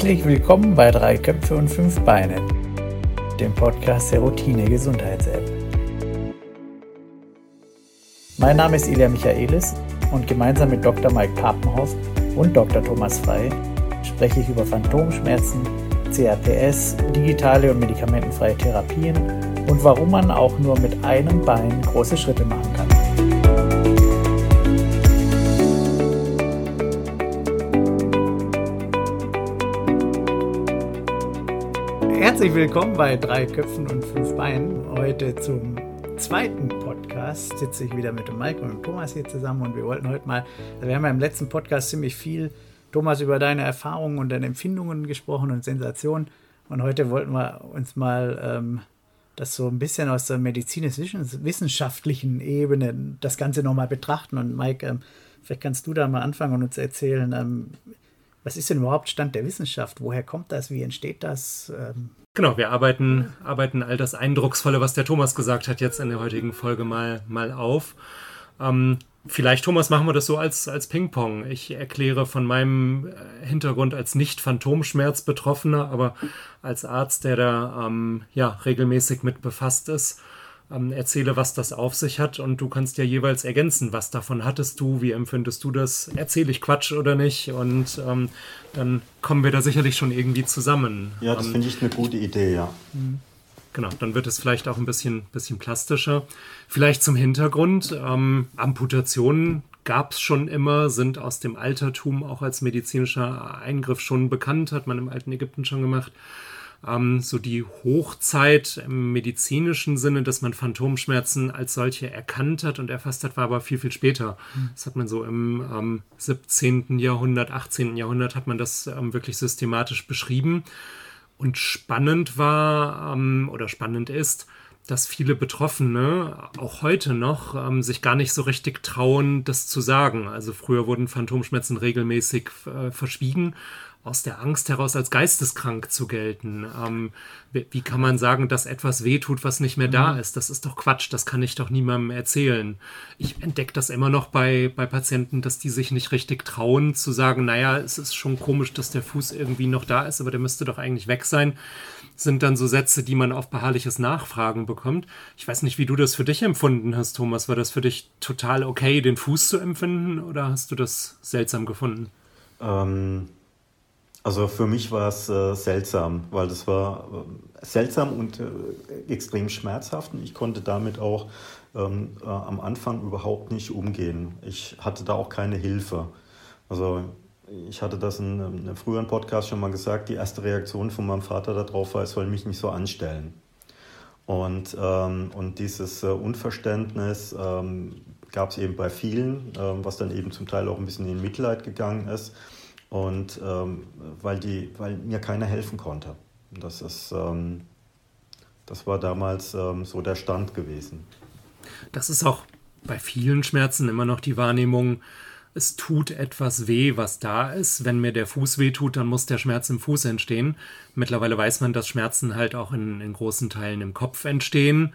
Herzlich willkommen bei Drei Köpfe und Fünf Beine, dem Podcast der Routine Gesundheits-App. Mein Name ist Ilja Michaelis und gemeinsam mit Dr. Mike Papenhoff und Dr. Thomas Frei spreche ich über Phantomschmerzen, CRPS, digitale und medikamentenfreie Therapien und warum man auch nur mit einem Bein große Schritte machen Herzlich willkommen bei Drei Köpfen und Fünf Beinen. Heute zum zweiten Podcast sitze ich wieder mit dem Mike und dem Thomas hier zusammen und wir wollten heute mal, also wir haben ja im letzten Podcast ziemlich viel, Thomas, über deine Erfahrungen und deine Empfindungen gesprochen und Sensationen und heute wollten wir uns mal ähm, das so ein bisschen aus der medizinisch-wissenschaftlichen Ebene das Ganze nochmal betrachten und Mike, ähm, vielleicht kannst du da mal anfangen und uns erzählen, ähm, was ist denn überhaupt Stand der Wissenschaft? Woher kommt das? Wie entsteht das? Ähm Genau, wir arbeiten, arbeiten all das Eindrucksvolle, was der Thomas gesagt hat, jetzt in der heutigen Folge mal, mal auf. Ähm, vielleicht, Thomas, machen wir das so als, als Ping-Pong. Ich erkläre von meinem äh, Hintergrund als Nicht-Phantomschmerz-Betroffener, aber als Arzt, der da ähm, ja, regelmäßig mit befasst ist, ähm, erzähle, was das auf sich hat und du kannst ja jeweils ergänzen, was davon hattest du, wie empfindest du das, erzähle ich Quatsch oder nicht und ähm, dann kommen wir da sicherlich schon irgendwie zusammen. Ja, das ähm, finde ich eine gute Idee, ja. Genau, dann wird es vielleicht auch ein bisschen, bisschen plastischer. Vielleicht zum Hintergrund, ähm, Amputationen gab es schon immer, sind aus dem Altertum auch als medizinischer Eingriff schon bekannt, hat man im alten Ägypten schon gemacht ähm, so die Hochzeit im medizinischen Sinne, dass man Phantomschmerzen als solche erkannt hat und erfasst hat, war aber viel, viel später. Mhm. Das hat man so im ähm, 17. Jahrhundert, 18. Jahrhundert hat man das ähm, wirklich systematisch beschrieben. Und spannend war ähm, oder spannend ist, dass viele Betroffene auch heute noch ähm, sich gar nicht so richtig trauen, das zu sagen. Also früher wurden Phantomschmerzen regelmäßig äh, verschwiegen aus der Angst heraus als geisteskrank zu gelten. Ähm, wie, kann man sagen, dass etwas wehtut, was nicht mehr da mhm. ist? Das ist doch Quatsch, das kann ich doch niemandem erzählen. Ich entdecke das immer noch bei, bei Patienten, dass die sich nicht richtig trauen zu sagen, naja, es ist schon komisch, dass der Fuß irgendwie noch da ist, aber der müsste doch eigentlich weg sein. Sind dann so Sätze, die man auf beharrliches Nachfragen bekommt. Ich weiß nicht, wie du das für dich empfunden hast, Thomas. War das für dich total okay, den Fuß zu empfinden oder hast du das seltsam gefunden? Ähm also für mich war es äh, seltsam, weil das war äh, seltsam und äh, extrem schmerzhaft und ich konnte damit auch ähm, äh, am Anfang überhaupt nicht umgehen. Ich hatte da auch keine Hilfe. Also ich hatte das in, in einem früheren Podcast schon mal gesagt, die erste Reaktion von meinem Vater darauf war, es soll mich nicht so anstellen. Und, ähm, und dieses äh, Unverständnis ähm, gab es eben bei vielen, ähm, was dann eben zum Teil auch ein bisschen in Mitleid gegangen ist. Und ähm, weil, die, weil mir keiner helfen konnte. Das, ist, ähm, das war damals ähm, so der Stand gewesen. Das ist auch bei vielen Schmerzen immer noch die Wahrnehmung, es tut etwas weh, was da ist. Wenn mir der Fuß weh tut, dann muss der Schmerz im Fuß entstehen. Mittlerweile weiß man, dass Schmerzen halt auch in, in großen Teilen im Kopf entstehen.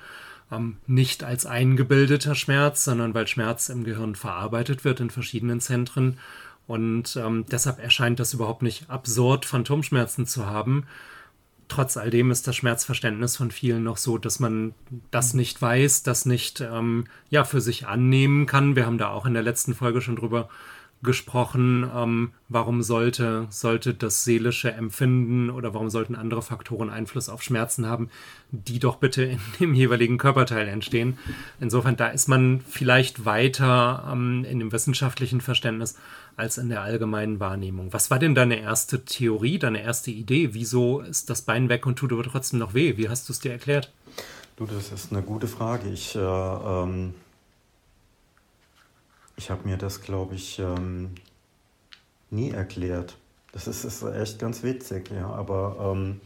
Ähm, nicht als eingebildeter Schmerz, sondern weil Schmerz im Gehirn verarbeitet wird in verschiedenen Zentren und ähm, deshalb erscheint das überhaupt nicht absurd, Phantomschmerzen zu haben. Trotz all dem ist das Schmerzverständnis von vielen noch so, dass man das nicht weiß, das nicht ähm, ja, für sich annehmen kann. Wir haben da auch in der letzten Folge schon drüber gesprochen, ähm, warum sollte, sollte das seelische Empfinden oder warum sollten andere Faktoren Einfluss auf Schmerzen haben, die doch bitte in dem jeweiligen Körperteil entstehen. Insofern, da ist man vielleicht weiter ähm, in dem wissenschaftlichen Verständnis als in der allgemeinen Wahrnehmung. Was war denn deine erste Theorie, deine erste Idee? Wieso ist das Bein weg und tut aber trotzdem noch weh? Wie hast du es dir erklärt? Du, das ist eine gute Frage. Ich, äh, ähm, ich habe mir das, glaube ich, ähm, nie erklärt. Das ist, ist, echt ganz witzig, ja. Aber ähm,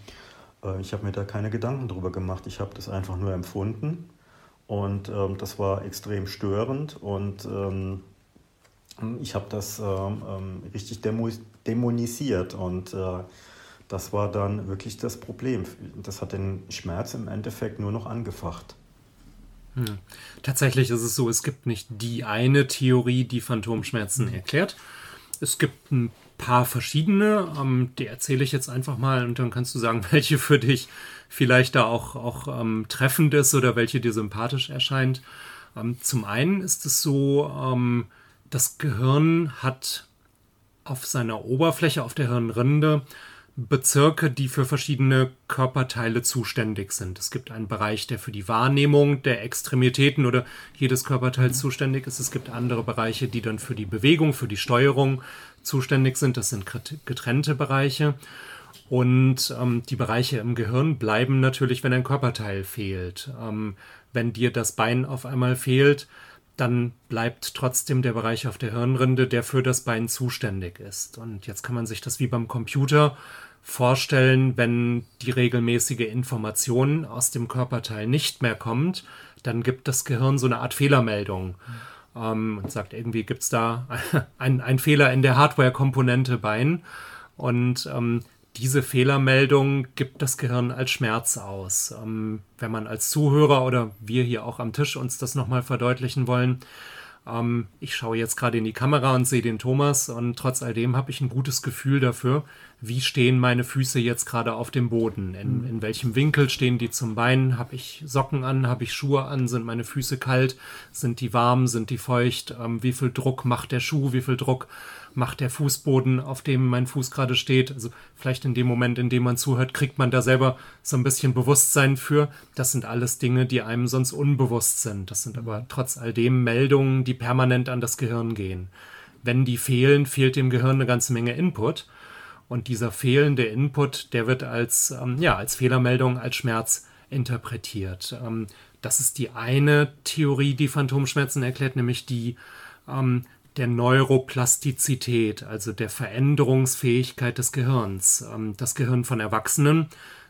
äh, ich habe mir da keine Gedanken drüber gemacht. Ich habe das einfach nur empfunden. Und ähm, das war extrem störend. Und ähm, ich habe das ähm, ähm, richtig dämonisiert und äh, das war dann wirklich das Problem. Das hat den Schmerz im Endeffekt nur noch angefacht. Hm. Tatsächlich ist es so, es gibt nicht die eine Theorie, die Phantomschmerzen erklärt. Es gibt ein paar verschiedene. Ähm, die erzähle ich jetzt einfach mal und dann kannst du sagen, welche für dich vielleicht da auch, auch ähm, treffend ist oder welche dir sympathisch erscheint. Ähm, zum einen ist es so, ähm, das Gehirn hat auf seiner Oberfläche, auf der Hirnrinde, Bezirke, die für verschiedene Körperteile zuständig sind. Es gibt einen Bereich, der für die Wahrnehmung der Extremitäten oder jedes Körperteils mhm. zuständig ist. Es gibt andere Bereiche, die dann für die Bewegung, für die Steuerung zuständig sind. Das sind getrennte Bereiche. Und ähm, die Bereiche im Gehirn bleiben natürlich, wenn ein Körperteil fehlt. Ähm, wenn dir das Bein auf einmal fehlt, dann bleibt trotzdem der Bereich auf der Hirnrinde, der für das Bein zuständig ist. Und jetzt kann man sich das wie beim Computer vorstellen, wenn die regelmäßige Information aus dem Körperteil nicht mehr kommt, dann gibt das Gehirn so eine Art Fehlermeldung ähm, und sagt, irgendwie gibt es da einen Fehler in der Hardware-Komponente Bein. Und ähm, diese Fehlermeldung gibt das Gehirn als Schmerz aus. Ähm, wenn man als Zuhörer oder wir hier auch am Tisch uns das nochmal verdeutlichen wollen, ähm, ich schaue jetzt gerade in die Kamera und sehe den Thomas und trotz alledem habe ich ein gutes Gefühl dafür, wie stehen meine Füße jetzt gerade auf dem Boden? In, in welchem Winkel stehen die zum Bein? Habe ich Socken an? Habe ich Schuhe an? Sind meine Füße kalt? Sind die warm? Sind die feucht? Ähm, wie viel Druck macht der Schuh? Wie viel Druck macht der Fußboden, auf dem mein Fuß gerade steht? Also vielleicht in dem Moment, in dem man zuhört, kriegt man da selber so ein bisschen Bewusstsein für. Das sind alles Dinge, die einem sonst unbewusst sind. Das sind aber trotz all dem Meldungen, die permanent an das Gehirn gehen. Wenn die fehlen, fehlt dem Gehirn eine ganze Menge Input. Und dieser fehlende Input, der wird als, ähm, ja, als Fehlermeldung, als Schmerz interpretiert. Ähm, das ist die eine Theorie, die Phantomschmerzen erklärt, nämlich die ähm, der Neuroplastizität, also der Veränderungsfähigkeit des Gehirns. Ähm, das Gehirn von Erwachsenen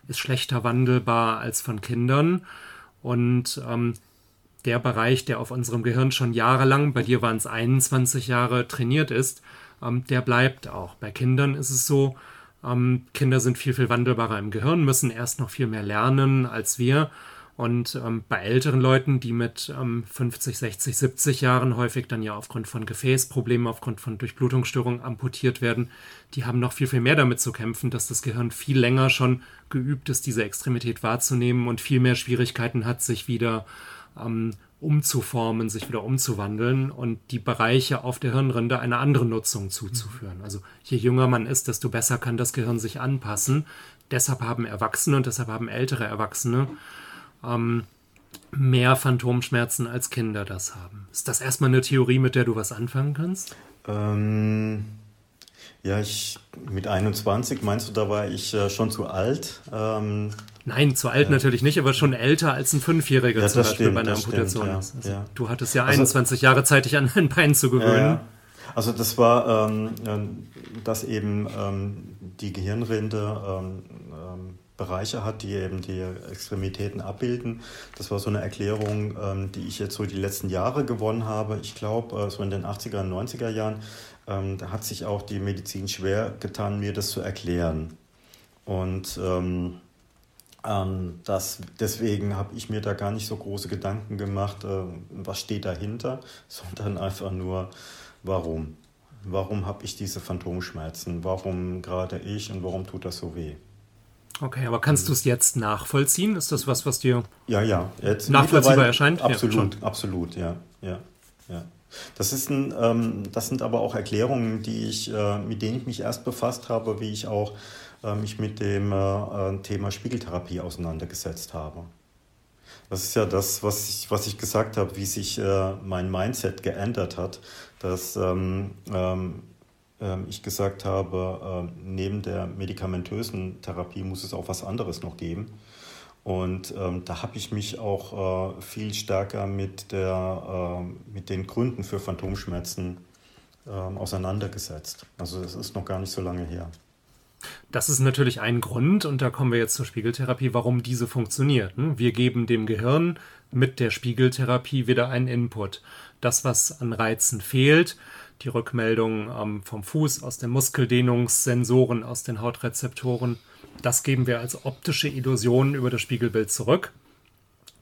ist schlechter wandelbar als von Kindern. Und ähm, der Bereich, der auf unserem Gehirn schon jahrelang, bei dir waren es 21 Jahre, trainiert ist, ähm, der bleibt auch. Bei Kindern ist es so, ähm, Kinder sind viel, viel wandelbarer im Gehirn, müssen erst noch viel mehr lernen als wir. Und ähm, bei älteren Leuten, die mit ähm, 50, 60, 70 Jahren häufig dann ja aufgrund von Gefäßproblemen, aufgrund von Durchblutungsstörungen amputiert werden, die haben noch viel, viel mehr damit zu kämpfen, dass das Gehirn viel länger schon geübt ist, diese Extremität wahrzunehmen und viel mehr Schwierigkeiten hat, sich wieder ähm, umzuformen, sich wieder umzuwandeln und die Bereiche auf der Hirnrinde einer anderen Nutzung zuzuführen. Mhm. Also je jünger man ist, desto besser kann das Gehirn sich anpassen. Deshalb haben Erwachsene und deshalb haben ältere Erwachsene ähm, mehr Phantomschmerzen als Kinder das haben. Ist das erstmal eine Theorie, mit der du was anfangen kannst? Ähm, ja, ich mit 21, meinst du, da war ich äh, schon zu alt? Ähm, Nein, zu alt ja. natürlich nicht, aber schon älter als ein Fünfjähriger ja, zum Beispiel stimmt, bei einer Amputation stimmt, ist. Also du hattest ja 21 also, Jahre Zeit, dich an ein Bein zu gewöhnen. Also das war, ähm, dass eben ähm, die Gehirnrinde ähm, ähm, Bereiche hat, die eben die Extremitäten abbilden. Das war so eine Erklärung, ähm, die ich jetzt so die letzten Jahre gewonnen habe. Ich glaube, äh, so in den 80er und 90er Jahren, ähm, da hat sich auch die Medizin schwer getan, mir das zu erklären. Und ähm, ähm, das, deswegen habe ich mir da gar nicht so große Gedanken gemacht, äh, was steht dahinter, sondern einfach nur, warum. Warum habe ich diese Phantomschmerzen? Warum gerade ich und warum tut das so weh? Okay, aber kannst du es jetzt nachvollziehen? Ist das was, was dir ja, ja. Jetzt nachvollziehbar erscheint? Absolut, ja, absolut, ja, ja, ja. Das, ist ein, ähm, das sind aber auch Erklärungen, die ich, äh, mit denen ich mich erst befasst habe, wie ich auch äh, mich mit dem äh, Thema Spiegeltherapie auseinandergesetzt habe. Das ist ja das, was ich, was ich gesagt habe, wie sich äh, mein Mindset geändert hat, dass ähm, ähm, ähm ich gesagt habe, äh, neben der medikamentösen Therapie muss es auch was anderes noch geben. Und ähm, da habe ich mich auch äh, viel stärker mit, der, äh, mit den Gründen für Phantomschmerzen ähm, auseinandergesetzt. Also das ist noch gar nicht so lange her. Das ist natürlich ein Grund, und da kommen wir jetzt zur Spiegeltherapie, warum diese funktioniert. Hm? Wir geben dem Gehirn mit der Spiegeltherapie wieder einen Input. Das, was an Reizen fehlt, die Rückmeldung ähm, vom Fuß, aus den Muskeldehnungssensoren, aus den Hautrezeptoren, das geben wir als optische Illusion über das Spiegelbild zurück.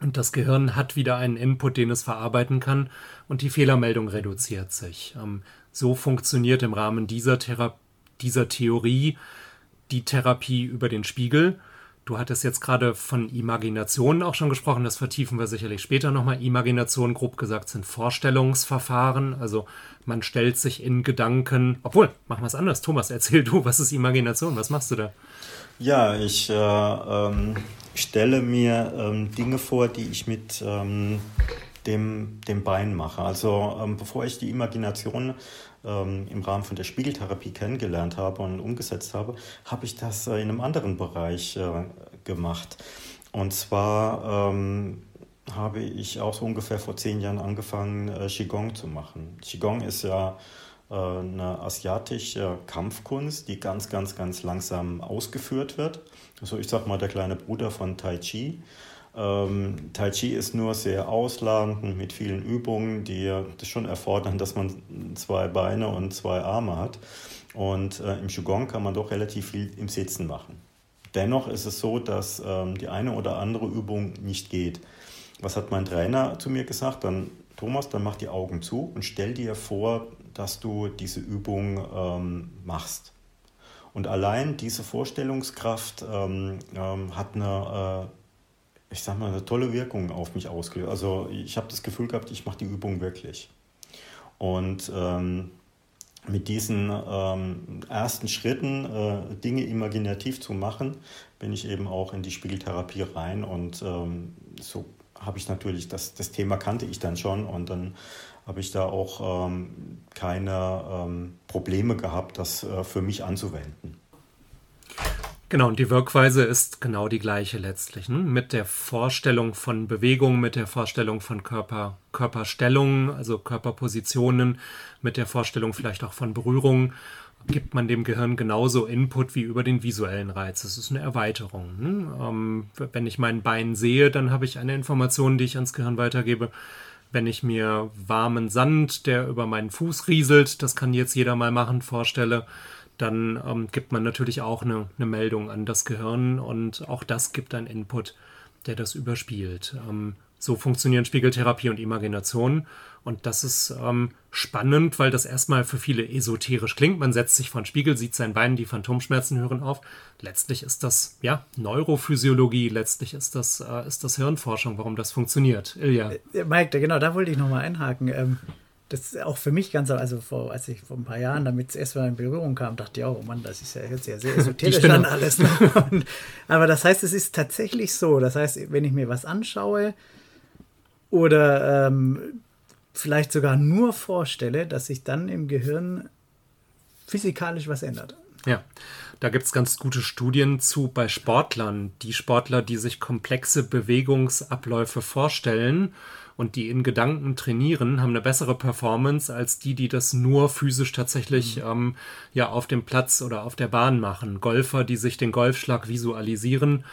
Und das Gehirn hat wieder einen Input, den es verarbeiten kann, und die Fehlermeldung reduziert sich. Ähm, so funktioniert im Rahmen dieser Therapie dieser Theorie die Therapie über den Spiegel. Du hattest jetzt gerade von Imaginationen auch schon gesprochen, das vertiefen wir sicherlich später nochmal. Imagination, grob gesagt, sind Vorstellungsverfahren. Also man stellt sich in Gedanken, obwohl, machen wir es anders. Thomas, erzähl du, was ist Imagination? Was machst du da? Ja, ich äh, ähm, stelle mir ähm, Dinge vor, die ich mit ähm, dem, dem Bein mache. Also ähm, bevor ich die Imagination im Rahmen von der Spiegeltherapie kennengelernt habe und umgesetzt habe, habe ich das äh, in einem anderen Bereich äh, gemacht. Und zwar ähm, habe ich auch so ungefähr vor zehn Jahren angefangen, äh, Qigong zu machen. Qigong ist ja äh, eine asiatische Kampfkunst, die ganz, ganz, ganz langsam ausgeführt wird. Also ich sag mal der kleine Bruder von Tai Chi. Ähm, tai Chi ist nur sehr ausladend mit vielen Übungen, die das schon erfordern, dass man zwei Beine und zwei Arme hat. Und äh, im Qigong kann man doch relativ viel im Sitzen machen. Dennoch ist es so, dass ähm, die eine oder andere Übung nicht geht. Was hat mein Trainer zu mir gesagt? Dann, Thomas, dann mach die Augen zu und stell dir vor, dass du diese Übung ähm, machst. Und allein diese Vorstellungskraft ähm, ähm, hat eine, äh, ich sag mal, eine tolle Wirkung auf mich ausgelöst. Also ich habe das Gefühl gehabt, ich mache die Übung wirklich. Und ähm, mit diesen ähm, ersten Schritten, äh, Dinge imaginativ zu machen, bin ich eben auch in die Spiegeltherapie rein und ähm, so habe ich natürlich, das, das Thema kannte ich dann schon und dann habe ich da auch ähm, keine ähm, Probleme gehabt, das äh, für mich anzuwenden. Genau, und die Wirkweise ist genau die gleiche letztlich. Ne? Mit der Vorstellung von Bewegung, mit der Vorstellung von Körper, Körperstellungen, also Körperpositionen, mit der Vorstellung vielleicht auch von Berührung, gibt man dem Gehirn genauso Input wie über den visuellen Reiz. Das ist eine Erweiterung. Ne? Ähm, wenn ich mein Bein sehe, dann habe ich eine Information, die ich ans Gehirn weitergebe. Wenn ich mir warmen Sand, der über meinen Fuß rieselt, das kann jetzt jeder mal machen, vorstelle, dann ähm, gibt man natürlich auch eine, eine, Meldung an das Gehirn und auch das gibt einen Input, der das überspielt. Ähm, so funktionieren Spiegeltherapie und Imagination. Und das ist ähm, spannend, weil das erstmal für viele esoterisch klingt. Man setzt sich vor den Spiegel, sieht sein Bein, die Phantomschmerzen hören auf. Letztlich ist das ja Neurophysiologie, letztlich ist das, äh, ist das Hirnforschung, warum das funktioniert. Ilja. Äh, Mike, genau, da wollte ich nochmal einhaken. Ähm, das ist auch für mich ganz, also vor, als ich vor ein paar Jahren damit erstmal in Berührung kam, dachte ich auch, oh Mann, das ist ja jetzt ja sehr esoterisch dann alles. Ne? Und, aber das heißt, es ist tatsächlich so. Das heißt, wenn ich mir was anschaue oder ähm, vielleicht sogar nur vorstelle, dass sich dann im Gehirn physikalisch was ändert. Ja, da gibt es ganz gute Studien zu bei Sportlern. Die Sportler, die sich komplexe Bewegungsabläufe vorstellen und die in Gedanken trainieren, haben eine bessere Performance als die, die das nur physisch tatsächlich mhm. ähm, ja auf dem Platz oder auf der Bahn machen. Golfer, die sich den Golfschlag visualisieren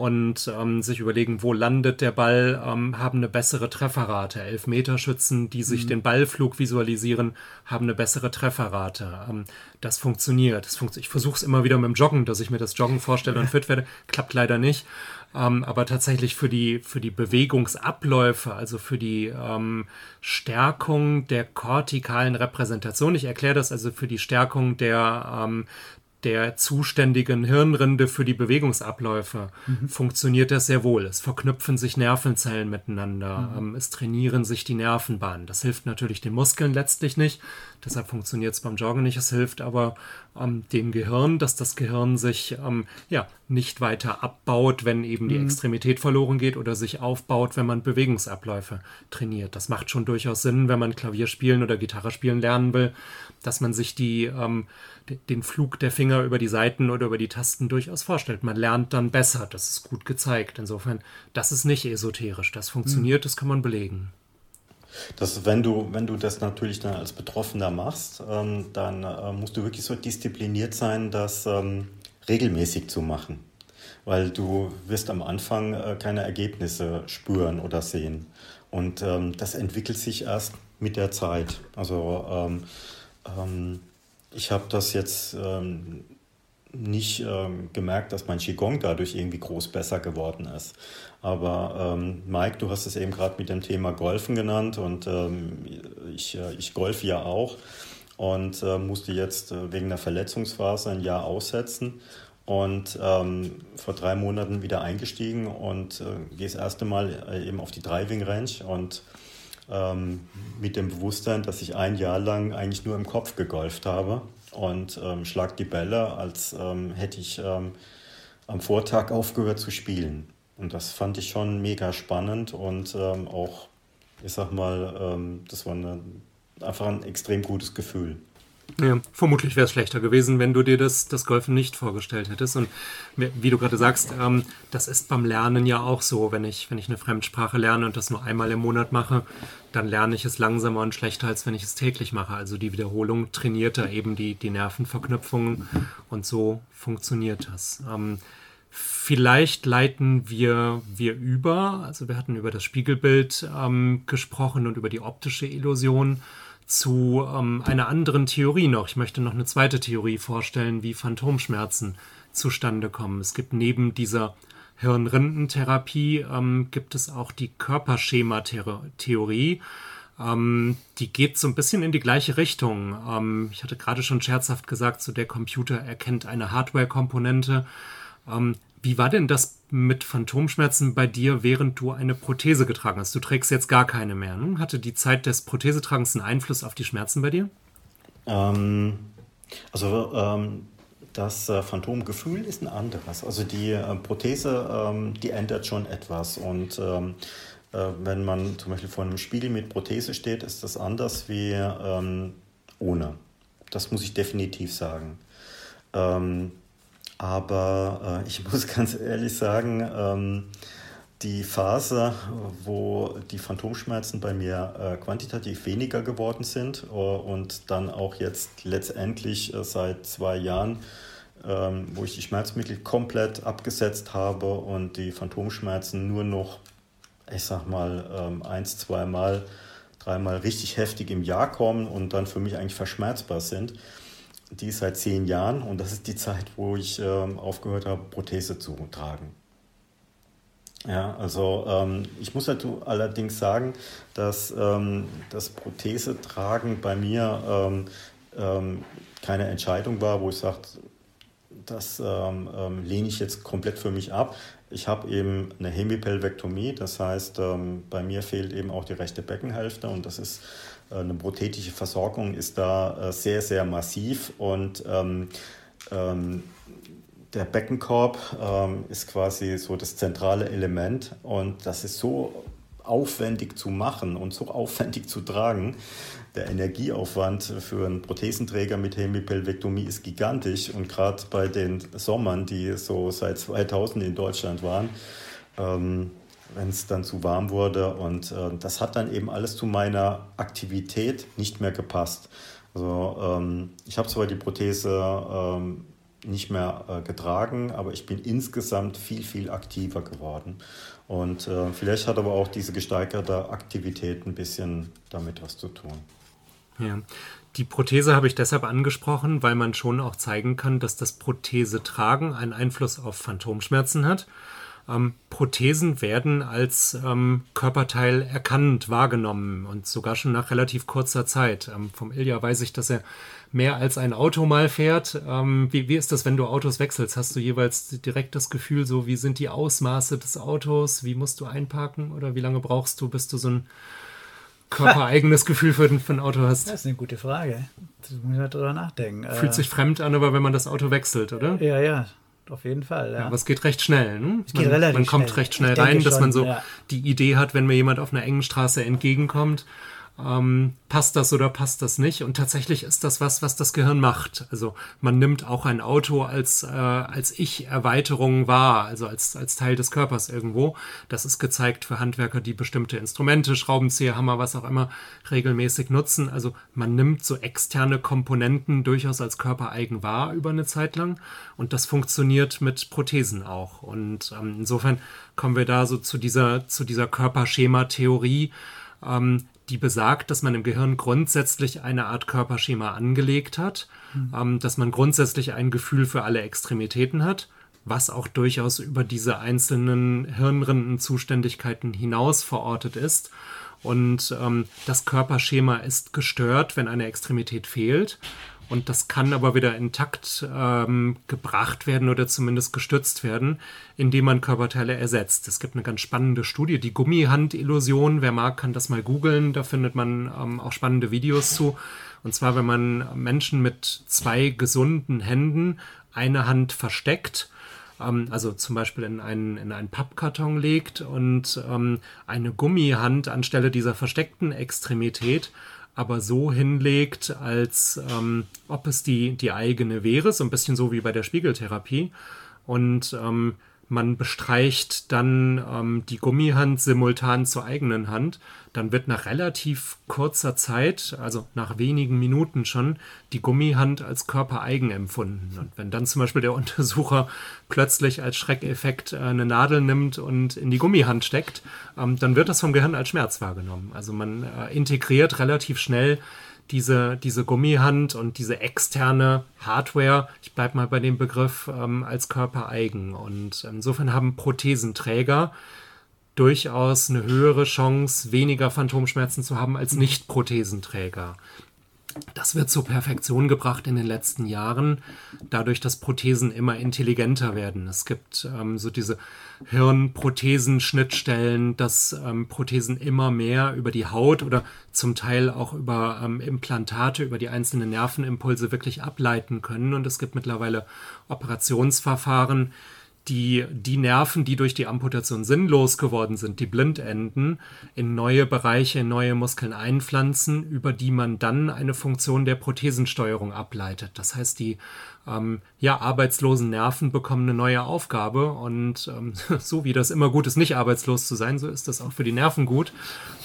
und ähm, sich überlegen, wo landet der Ball, ähm, haben eine bessere Trefferrate. Elfmeterschützen, die sich mhm. den Ballflug visualisieren, haben eine bessere Trefferrate. Ähm, das funktioniert. Das funkt ich versuche es immer wieder mit dem Joggen, dass ich mir das Joggen vorstelle und fit werde. Klappt leider nicht. Ähm, aber tatsächlich für die, für die Bewegungsabläufe, also für die ähm, Stärkung der kortikalen Repräsentation. Ich erkläre das also für die Stärkung der, ähm, der zuständigen Hirnrinde für die Bewegungsabläufe mhm. funktioniert das sehr wohl. Es verknüpfen sich Nervenzellen miteinander, mhm. ähm, es trainieren sich die Nervenbahnen. Das hilft natürlich den Muskeln letztlich nicht, deshalb funktioniert es beim Joggen nicht. Es hilft aber ähm, dem Gehirn, dass das Gehirn sich ähm, ja, nicht weiter abbaut, wenn eben die mhm. Extremität verloren geht oder sich aufbaut, wenn man Bewegungsabläufe trainiert. Das macht schon durchaus Sinn, wenn man Klavier spielen oder Gitarre spielen lernen will, dass man sich die ähm, den Flug der Finger über die Seiten oder über die Tasten durchaus vorstellt. Man lernt dann besser. Das ist gut gezeigt. Insofern, das ist nicht esoterisch. Das funktioniert, das kann man belegen. Das, wenn, du, wenn du das natürlich dann als Betroffener machst, ähm, dann äh, musst du wirklich so diszipliniert sein, das ähm, regelmäßig zu machen. Weil du wirst am Anfang äh, keine Ergebnisse spüren oder sehen. Und ähm, das entwickelt sich erst mit der Zeit. Also ähm, ähm, ich habe das jetzt ähm, nicht ähm, gemerkt, dass mein Qigong dadurch irgendwie groß besser geworden ist. Aber ähm, Mike, du hast es eben gerade mit dem Thema Golfen genannt und ähm, ich, äh, ich golfe ja auch. und äh, musste jetzt äh, wegen einer Verletzungsphase ein Jahr aussetzen und ähm, vor drei Monaten wieder eingestiegen und äh, gehe das erste Mal äh, eben auf die Driving Range und ähm, mit dem Bewusstsein, dass ich ein Jahr lang eigentlich nur im Kopf gegolft habe und ähm, schlag die Bälle, als ähm, hätte ich ähm, am Vortag aufgehört zu spielen. Und das fand ich schon mega spannend und ähm, auch, ich sag mal, ähm, das war eine, einfach ein extrem gutes Gefühl. Ja, vermutlich wäre es schlechter gewesen, wenn du dir das, das Golfen nicht vorgestellt hättest. Und wie du gerade sagst, ähm, das ist beim Lernen ja auch so. Wenn ich, wenn ich eine Fremdsprache lerne und das nur einmal im Monat mache, dann lerne ich es langsamer und schlechter, als wenn ich es täglich mache. Also die Wiederholung trainiert da eben die, die Nervenverknüpfungen und so funktioniert das. Ähm, Vielleicht leiten wir, wir über, also wir hatten über das Spiegelbild ähm, gesprochen und über die optische Illusion zu ähm, einer anderen Theorie noch. Ich möchte noch eine zweite Theorie vorstellen, wie Phantomschmerzen zustande kommen. Es gibt neben dieser Hirnrindentherapie ähm, gibt es auch die Körperschema-Theorie. Ähm, die geht so ein bisschen in die gleiche Richtung. Ähm, ich hatte gerade schon scherzhaft gesagt, so der Computer erkennt eine Hardware-Komponente. Wie war denn das mit Phantomschmerzen bei dir, während du eine Prothese getragen hast? Du trägst jetzt gar keine mehr. Ne? Hatte die Zeit des Prothesetragens einen Einfluss auf die Schmerzen bei dir? Ähm, also ähm, das äh, Phantomgefühl ist ein anderes. Also die äh, Prothese, ähm, die ändert schon etwas. Und ähm, äh, wenn man zum Beispiel vor einem Spiegel mit Prothese steht, ist das anders wie ähm, ohne. Das muss ich definitiv sagen. Ähm, aber äh, ich muss ganz ehrlich sagen, ähm, die Phase, wo die Phantomschmerzen bei mir äh, quantitativ weniger geworden sind äh, und dann auch jetzt letztendlich äh, seit zwei Jahren, ähm, wo ich die Schmerzmittel komplett abgesetzt habe und die Phantomschmerzen nur noch, ich sag mal, ähm, eins, zweimal, dreimal richtig heftig im Jahr kommen und dann für mich eigentlich verschmerzbar sind die ist seit zehn Jahren und das ist die Zeit, wo ich ähm, aufgehört habe, Prothese zu tragen. Ja, also ähm, ich muss halt allerdings sagen, dass ähm, das Prothese-Tragen bei mir ähm, ähm, keine Entscheidung war, wo ich sage, das ähm, lehne ich jetzt komplett für mich ab. Ich habe eben eine Hemipelvektomie, das heißt, bei mir fehlt eben auch die rechte Beckenhälfte und das ist eine prothetische Versorgung ist da äh, sehr, sehr massiv und ähm, ähm, der Beckenkorb ähm, ist quasi so das zentrale Element und das ist so aufwendig zu machen und so aufwendig zu tragen. Der Energieaufwand für einen Prothesenträger mit Hemipelvektomie ist gigantisch und gerade bei den Sommern, die so seit 2000 in Deutschland waren, ähm, wenn es dann zu warm wurde. Und äh, das hat dann eben alles zu meiner Aktivität nicht mehr gepasst. Also ähm, ich habe zwar die Prothese ähm, nicht mehr äh, getragen, aber ich bin insgesamt viel, viel aktiver geworden. Und äh, vielleicht hat aber auch diese gesteigerte Aktivität ein bisschen damit was zu tun. Ja. Die Prothese habe ich deshalb angesprochen, weil man schon auch zeigen kann, dass das Prothesetragen einen Einfluss auf Phantomschmerzen hat. Ähm, Prothesen werden als ähm, Körperteil erkannt, wahrgenommen und sogar schon nach relativ kurzer Zeit. Ähm, vom Ilja weiß ich, dass er mehr als ein Auto mal fährt. Ähm, wie, wie ist das, wenn du Autos wechselst? Hast du jeweils direkt das Gefühl, so wie sind die Ausmaße des Autos? Wie musst du einparken? Oder wie lange brauchst du, bis du so ein körpereigenes Gefühl für, für ein Auto hast? Das ist eine gute Frage. Da muss mal drüber nachdenken. Fühlt äh, sich fremd an, aber wenn man das Auto wechselt, oder? Ja, ja auf jeden Fall. Ja. aber es geht recht schnell. Ne? Es geht man, relativ man kommt schnell. recht schnell rein, dass schon, man so die Idee hat, wenn mir jemand auf einer engen Straße entgegenkommt, ähm, passt das oder passt das nicht? Und tatsächlich ist das was, was das Gehirn macht. Also man nimmt auch ein Auto als, äh, als Ich-Erweiterung wahr, also als, als Teil des Körpers irgendwo. Das ist gezeigt für Handwerker, die bestimmte Instrumente, Schraubenzieher, Hammer, was auch immer, regelmäßig nutzen. Also man nimmt so externe Komponenten durchaus als körpereigen wahr über eine Zeit lang. Und das funktioniert mit Prothesen auch. Und ähm, insofern kommen wir da so zu dieser, zu dieser Körperschema-Theorie. Ähm, die besagt, dass man im Gehirn grundsätzlich eine Art Körperschema angelegt hat, mhm. ähm, dass man grundsätzlich ein Gefühl für alle Extremitäten hat, was auch durchaus über diese einzelnen Hirnrindenzuständigkeiten hinaus verortet ist. Und ähm, das Körperschema ist gestört, wenn eine Extremität fehlt. Und das kann aber wieder intakt ähm, gebracht werden oder zumindest gestützt werden, indem man Körperteile ersetzt. Es gibt eine ganz spannende Studie, die Gummihand-Illusion. Wer mag, kann das mal googeln. Da findet man ähm, auch spannende Videos zu. Und zwar, wenn man Menschen mit zwei gesunden Händen eine Hand versteckt, ähm, also zum Beispiel in einen, in einen Pappkarton legt und ähm, eine Gummihand anstelle dieser versteckten Extremität aber so hinlegt, als ähm, ob es die, die eigene wäre, so ein bisschen so wie bei der Spiegeltherapie. Und ähm, man bestreicht dann ähm, die Gummihand simultan zur eigenen Hand, dann wird nach relativ kurzer Zeit, also nach wenigen Minuten schon, die Gummihand als körpereigen empfunden. Und wenn dann zum Beispiel der Untersucher plötzlich als Schreckeffekt äh, eine Nadel nimmt und in die Gummihand steckt, ähm, dann wird das vom Gehirn als Schmerz wahrgenommen. Also man äh, integriert relativ schnell diese, diese Gummihand und diese externe Hardware, ich bleibe mal bei dem Begriff, ähm, als körpereigen. Und insofern haben Prothesenträger durchaus eine höhere Chance, weniger Phantomschmerzen zu haben als Nicht-Prothesenträger. Das wird zur Perfektion gebracht in den letzten Jahren, dadurch, dass Prothesen immer intelligenter werden. Es gibt ähm, so diese Hirnprothesenschnittstellen, dass ähm, Prothesen immer mehr über die Haut oder zum Teil auch über ähm, Implantate, über die einzelnen Nervenimpulse wirklich ableiten können. Und es gibt mittlerweile Operationsverfahren, die, die Nerven, die durch die Amputation sinnlos geworden sind, die Blindenden, in neue Bereiche, in neue Muskeln einpflanzen, über die man dann eine Funktion der Prothesensteuerung ableitet. Das heißt, die ähm, ja, arbeitslosen Nerven bekommen eine neue Aufgabe und ähm, so wie das immer gut ist, nicht arbeitslos zu sein, so ist das auch für die Nerven gut,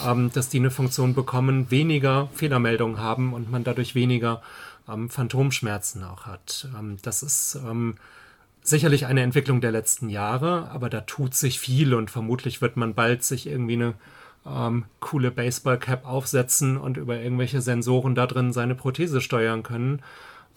ähm, dass die eine Funktion bekommen, weniger Fehlermeldungen haben und man dadurch weniger ähm, Phantomschmerzen auch hat. Ähm, das ist ähm, sicherlich eine Entwicklung der letzten Jahre, aber da tut sich viel und vermutlich wird man bald sich irgendwie eine ähm, coole Baseball-Cap aufsetzen und über irgendwelche Sensoren da drin seine Prothese steuern können.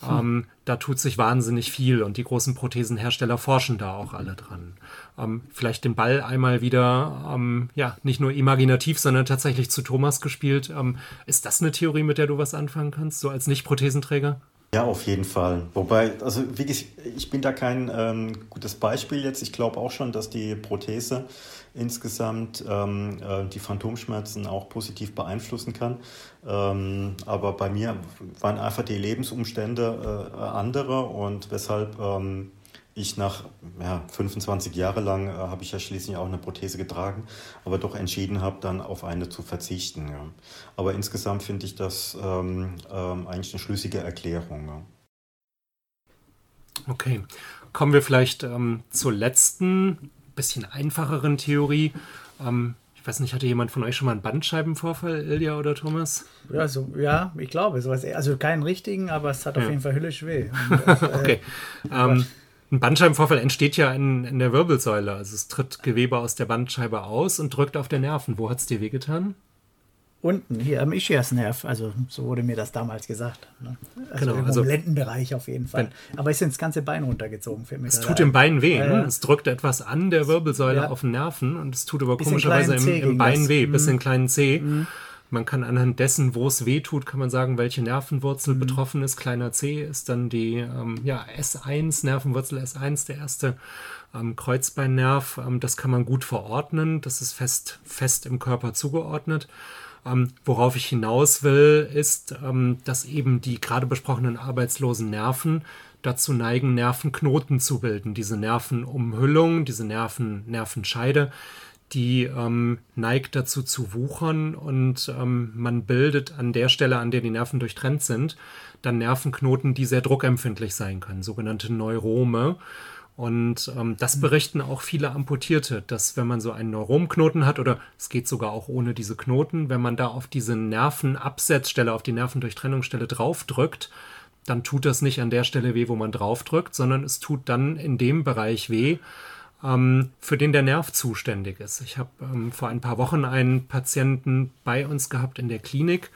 Hm. Ähm, da tut sich wahnsinnig viel und die großen Prothesenhersteller forschen da auch alle dran. Ähm, vielleicht den Ball einmal wieder, ähm, ja, nicht nur imaginativ, sondern tatsächlich zu Thomas gespielt. Ähm, ist das eine Theorie, mit der du was anfangen kannst, so als Nicht-Prothesenträger? Ja, auf jeden Fall. Wobei, also wirklich, ich bin da kein ähm, gutes Beispiel jetzt. Ich glaube auch schon, dass die Prothese insgesamt ähm, äh, die Phantomschmerzen auch positiv beeinflussen kann. Ähm, aber bei mir waren einfach die Lebensumstände äh, andere und weshalb ähm, ich nach ja, 25 Jahre lang äh, habe ich ja schließlich auch eine Prothese getragen, aber doch entschieden habe, dann auf eine zu verzichten. Ja. Aber insgesamt finde ich das ähm, ähm, eigentlich eine schlüssige Erklärung. Ja. Okay, kommen wir vielleicht ähm, zur letzten, bisschen einfacheren Theorie. Ähm, ich weiß nicht, hatte jemand von euch schon mal einen Bandscheibenvorfall, Ilja oder Thomas? Ja, so, ja ich glaube, sowas. Also keinen richtigen, aber es hat auf jeden Fall höllisch weh. Und, äh, okay. Ein Bandscheibenvorfall entsteht ja in, in der Wirbelsäule. Also es tritt Gewebe aus der Bandscheibe aus und drückt auf den Nerven. Wo hat es dir wehgetan? Unten, hier am Ischiasnerv. Also so wurde mir das damals gesagt. Ne? Also genau, im also- Lendenbereich auf jeden Fall. Aber ist ins ganze Bein runtergezogen. Fällt mir Es tut im Bein weh. Ne? Es drückt etwas an der Wirbelsäule Ja. auf den Nerven und es tut aber Bis komischerweise im, im Bein das. weh, bis Mhm. in den kleinen Zeh. Man kann anhand dessen, wo es weh tut, kann man sagen, welche Nervenwurzel Mhm. betroffen ist. Kleiner C ist dann die ähm, ja, S1, Nervenwurzel S1, der erste ähm, Kreuzbeinnerv. Ähm, das kann man gut verordnen. Das ist fest, fest im Körper zugeordnet. Ähm, worauf ich hinaus will, ist, ähm, dass eben die gerade besprochenen arbeitslosen Nerven dazu neigen, Nervenknoten zu bilden. Diese Nervenumhüllung, diese Nerven, Nervenscheide, die ähm, neigt dazu zu wuchern und ähm, man bildet an der Stelle, an der die Nerven durchtrennt sind, dann Nervenknoten, die sehr druckempfindlich sein können, sogenannte Neurome. Und ähm, das berichten auch viele Amputierte, dass wenn man so einen Neuromknoten hat, oder es geht sogar auch ohne diese Knoten, wenn man da auf diese Nervenabsetzstelle, auf die Nervendurchtrennungsstelle draufdrückt, dann tut das nicht an der Stelle weh, wo man draufdrückt, sondern es tut dann in dem Bereich weh, ähm, für den der Nerv zuständig ist. Ich habe ähm, vor ein paar Wochen einen Patienten bei uns gehabt in der Klinik.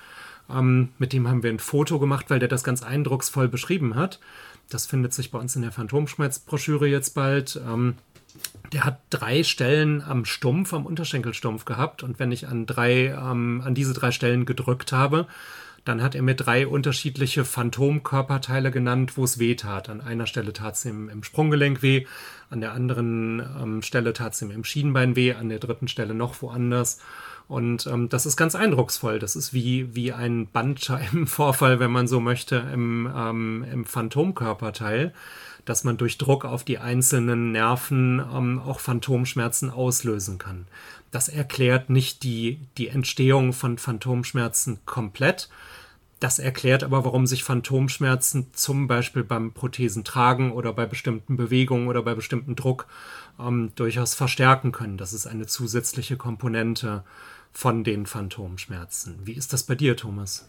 Ähm, mit dem haben wir ein Foto gemacht, weil der das ganz eindrucksvoll beschrieben hat. Das findet sich bei uns in der Phantomschmerzbroschüre jetzt bald. Ähm, der hat drei Stellen am Stumpf, am Unterschenkelstumpf gehabt. Und wenn ich an drei, ähm, an diese drei Stellen gedrückt habe, dann hat er mir drei unterschiedliche Phantomkörperteile genannt, wo es weh tat. An einer Stelle tat es ihm im Sprunggelenk weh, an der anderen ähm, Stelle tat es ihm im Schienbein weh, an der dritten Stelle noch woanders. Und ähm, das ist ganz eindrucksvoll. Das ist wie, wie ein Bandscheibenvorfall, wenn man so möchte, im, ähm, im Phantomkörperteil dass man durch Druck auf die einzelnen Nerven ähm, auch Phantomschmerzen auslösen kann. Das erklärt nicht die, die Entstehung von Phantomschmerzen komplett. Das erklärt aber, warum sich Phantomschmerzen zum Beispiel beim Prothesentragen oder bei bestimmten Bewegungen oder bei bestimmten Druck ähm, durchaus verstärken können. Das ist eine zusätzliche Komponente von den Phantomschmerzen. Wie ist das bei dir, Thomas?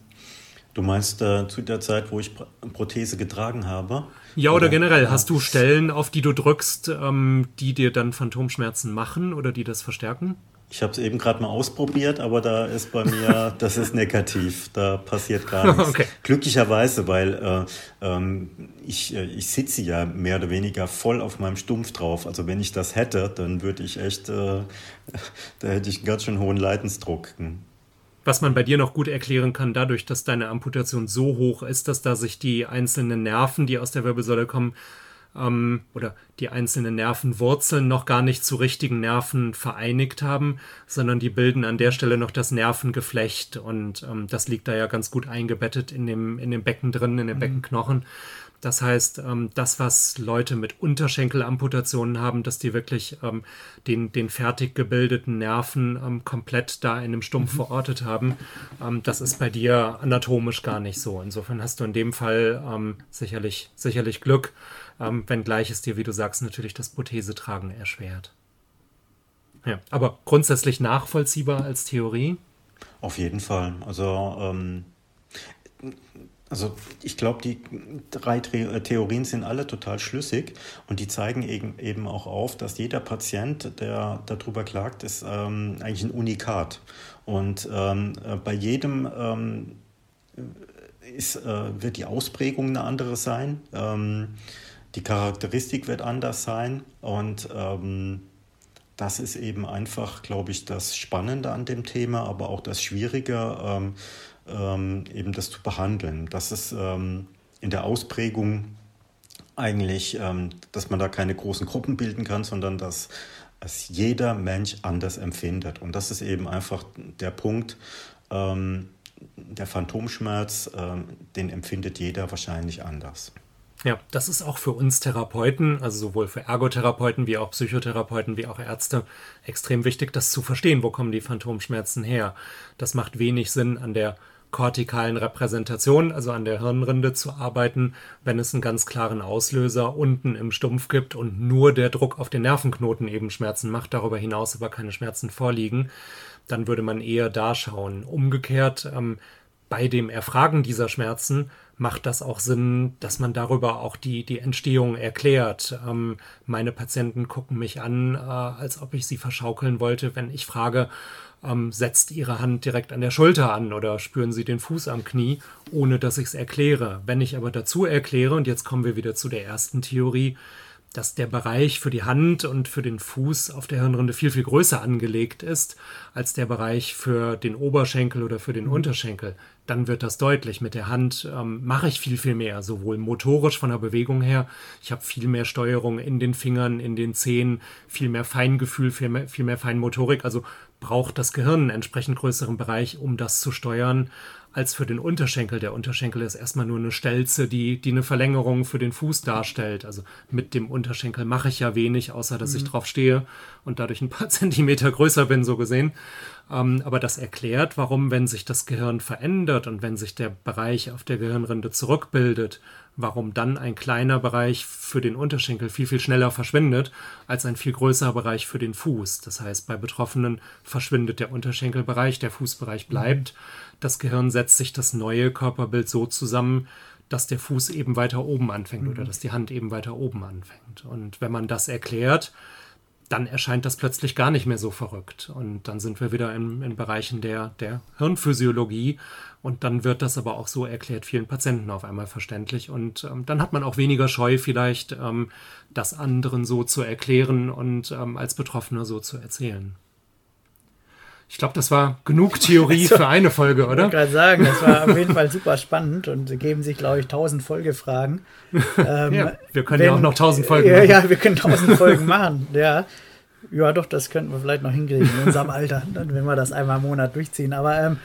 Du meinst äh, zu der Zeit, wo ich Prothese getragen habe? Ja, oder, oder generell. Ja. Hast du Stellen, auf die du drückst, ähm, die dir dann Phantomschmerzen machen oder die das verstärken? Ich habe es eben gerade mal ausprobiert, aber da ist bei mir, das ist negativ. Da passiert gar nichts. Okay. Glücklicherweise, weil äh, ähm, ich, äh, ich sitze ja mehr oder weniger voll auf meinem Stumpf drauf. Also wenn ich das hätte, dann würde ich echt, äh, da hätte ich einen ganz schön hohen Leidensdruck. Was man bei dir noch gut erklären kann, dadurch, dass deine Amputation so hoch ist, dass da sich die einzelnen Nerven, die aus der Wirbelsäule kommen, ähm, oder die einzelnen Nervenwurzeln noch gar nicht zu richtigen Nerven vereinigt haben, sondern die bilden an der Stelle noch das Nervengeflecht und ähm, das liegt da ja ganz gut eingebettet in dem, in dem Becken drin, in den mhm. Beckenknochen. Das heißt, ähm, das, was Leute mit Unterschenkelamputationen haben, dass die wirklich ähm, den, den fertig gebildeten Nerven ähm, komplett da in einem Stumpf mhm. verortet haben, ähm, das ist bei dir anatomisch gar nicht so. Insofern hast du in dem Fall ähm, sicherlich, sicherlich Glück, ähm, wenngleich es dir, wie du sagst, natürlich das Prothesetragen erschwert. Ja, aber grundsätzlich nachvollziehbar als Theorie? Auf jeden Fall. Also also ich glaube, die drei äh, Theorien sind alle total schlüssig und die zeigen eben, auch auf, dass jeder Patient, der darüber klagt, ist ähm, eigentlich ein Unikat. Und ähm, äh, bei jedem ähm, ist, äh, wird die Ausprägung eine andere sein, ähm, die Charakteristik wird anders sein und ähm, das ist eben einfach, glaube ich, das Spannende an dem Thema, aber auch das Schwierige ähm, eben das zu behandeln. Das ist ähm, in der Ausprägung eigentlich, ähm, dass man da keine großen Gruppen bilden kann, sondern dass es jeder Mensch anders empfindet. Und das ist eben einfach der Punkt, ähm, der Phantomschmerz, ähm, den empfindet jeder wahrscheinlich anders. Ja, das ist auch für uns Therapeuten, also sowohl für Ergotherapeuten wie auch Psychotherapeuten wie auch Ärzte, extrem wichtig, das zu verstehen. Wo kommen die Phantomschmerzen her? Das macht wenig Sinn, an der kortikalen Repräsentation, also an der Hirnrinde zu arbeiten, wenn es einen ganz klaren Auslöser unten im Stumpf gibt und nur der Druck auf den Nervenknoten eben Schmerzen macht, darüber hinaus aber keine Schmerzen vorliegen, dann würde man eher da schauen. Umgekehrt, ähm, bei dem Erfragen dieser Schmerzen macht das auch Sinn, dass man darüber auch die, die Entstehung erklärt. Ähm, meine Patienten gucken mich an, äh, als ob ich sie verschaukeln wollte, wenn ich frage, ähm, setzt Ihre Hand direkt an der Schulter an oder spüren Sie den Fuß am Knie, ohne dass ich es erkläre. Wenn ich aber dazu erkläre, und jetzt kommen wir wieder zu der ersten Theorie, dass der Bereich für die Hand und für den Fuß auf der Hirnrinde viel, viel größer angelegt ist als der Bereich für den Oberschenkel oder für den mhm. Unterschenkel, dann wird das deutlich. Mit der Hand ähm, mache ich viel, viel mehr, sowohl motorisch von der Bewegung her. Ich habe viel mehr Steuerung in den Fingern, in den Zehen, viel mehr Feingefühl, viel mehr, viel mehr Feinmotorik. Also braucht das Gehirn einen entsprechend größeren Bereich, um das zu steuern, als für den Unterschenkel. Der Unterschenkel ist erstmal nur eine Stelze, die, die eine Verlängerung für den Fuß darstellt. Also mit dem Unterschenkel mache ich ja wenig, außer dass mhm. ich drauf stehe und dadurch ein paar Zentimeter größer bin, so gesehen. Ähm, aber das erklärt, warum, wenn sich das Gehirn verändert und wenn sich der Bereich auf der Gehirnrinde zurückbildet, warum dann ein kleiner Bereich für den Unterschenkel viel, viel schneller verschwindet als ein viel größerer Bereich für den Fuß. Das heißt, bei Betroffenen verschwindet der Unterschenkelbereich, der Fußbereich bleibt. Das Gehirn setzt sich das neue Körperbild so zusammen, dass der Fuß eben weiter oben anfängt mhm. oder dass die Hand eben weiter oben anfängt. Und wenn man das erklärt, dann erscheint das plötzlich gar nicht mehr so verrückt. Und dann sind wir wieder in, in Bereichen der, der Hirnphysiologie. Und dann wird das aber auch so erklärt vielen Patienten auf einmal verständlich. Und ähm, dann hat man auch weniger Scheu, vielleicht ähm, das anderen so zu erklären und ähm, als Betroffener so zu erzählen. Ich glaube, das war genug Theorie also, für eine Folge, oder? Ich wollte gerade sagen, das war auf jeden Fall super spannend und geben sich, glaube ich, tausend Folgefragen. Ähm, ja, wir können wenn, ja auch noch tausend Folgen machen. Ja, wir können tausend Folgen machen, ja. Ja, doch, das könnten wir vielleicht noch hinkriegen in unserem Alter, wenn wir das einmal im Monat durchziehen. Aber ähm,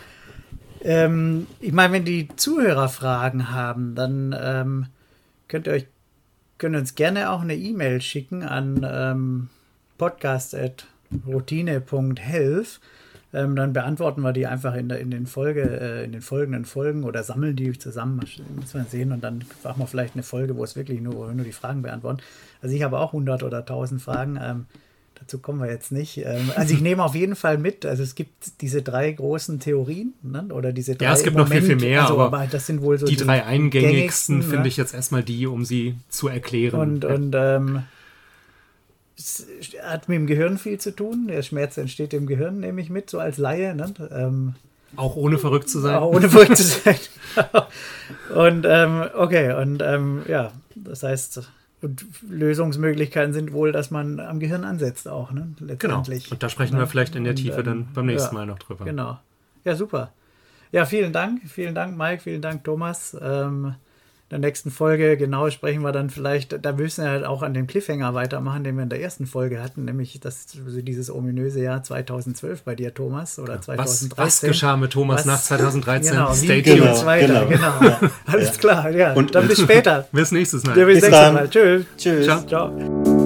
ähm, ich meine, wenn die Zuhörer Fragen haben, dann ähm, könnt ihr euch könnt uns gerne auch eine E-Mail schicken an ähm, podcast.routine.health ähm, dann beantworten wir die einfach in, der, in, den Folge, äh, in den folgenden Folgen oder sammeln die zusammen, muss man sehen. Und dann machen wir vielleicht eine Folge, wo es wirklich nur, nur die Fragen beantworten. Also ich habe auch 100 oder 1000 Fragen. Ähm, dazu kommen wir jetzt nicht. Ähm, also ich nehme auf jeden Fall mit. Also es gibt diese drei großen Theorien ne? oder diese drei. Ja, es gibt Moment, noch viel, viel mehr, also, aber, das sind wohl so die, die drei eingängigsten finde ne? ich jetzt erstmal die, um sie zu erklären. Und, und ähm, es hat mit dem Gehirn viel zu tun. Der Schmerz entsteht im Gehirn, nehme ich mit, so als Laie. Ne? Ähm, auch ohne verrückt zu sein. Auch ohne verrückt zu sein. und ähm, okay, und ähm, ja, das heißt, und Lösungsmöglichkeiten sind wohl, dass man am Gehirn ansetzt auch, ne? Letztendlich. Genau. Und da sprechen wir vielleicht in der Tiefe und, dann beim nächsten ja, Mal noch drüber. Genau. Ja, super. Ja, vielen Dank. Vielen Dank, Mike. Vielen Dank, Thomas. Ähm, der nächsten Folge genau sprechen wir dann vielleicht, da müssen wir halt auch an dem Cliffhanger weitermachen, den wir in der ersten Folge hatten, nämlich das, dieses ominöse Jahr 2012 bei dir, Thomas, oder 2013. Was, was geschah mit Thomas was, nach 2013? Genau, Stay tuned. Genau, weiter, genau. genau. Ja. Alles klar, ja. Und, dann bis später. bis nächstes Mal. Ja, bis, bis nächstes Mal. Tschüss. Tschüss. Ciao. Ciao.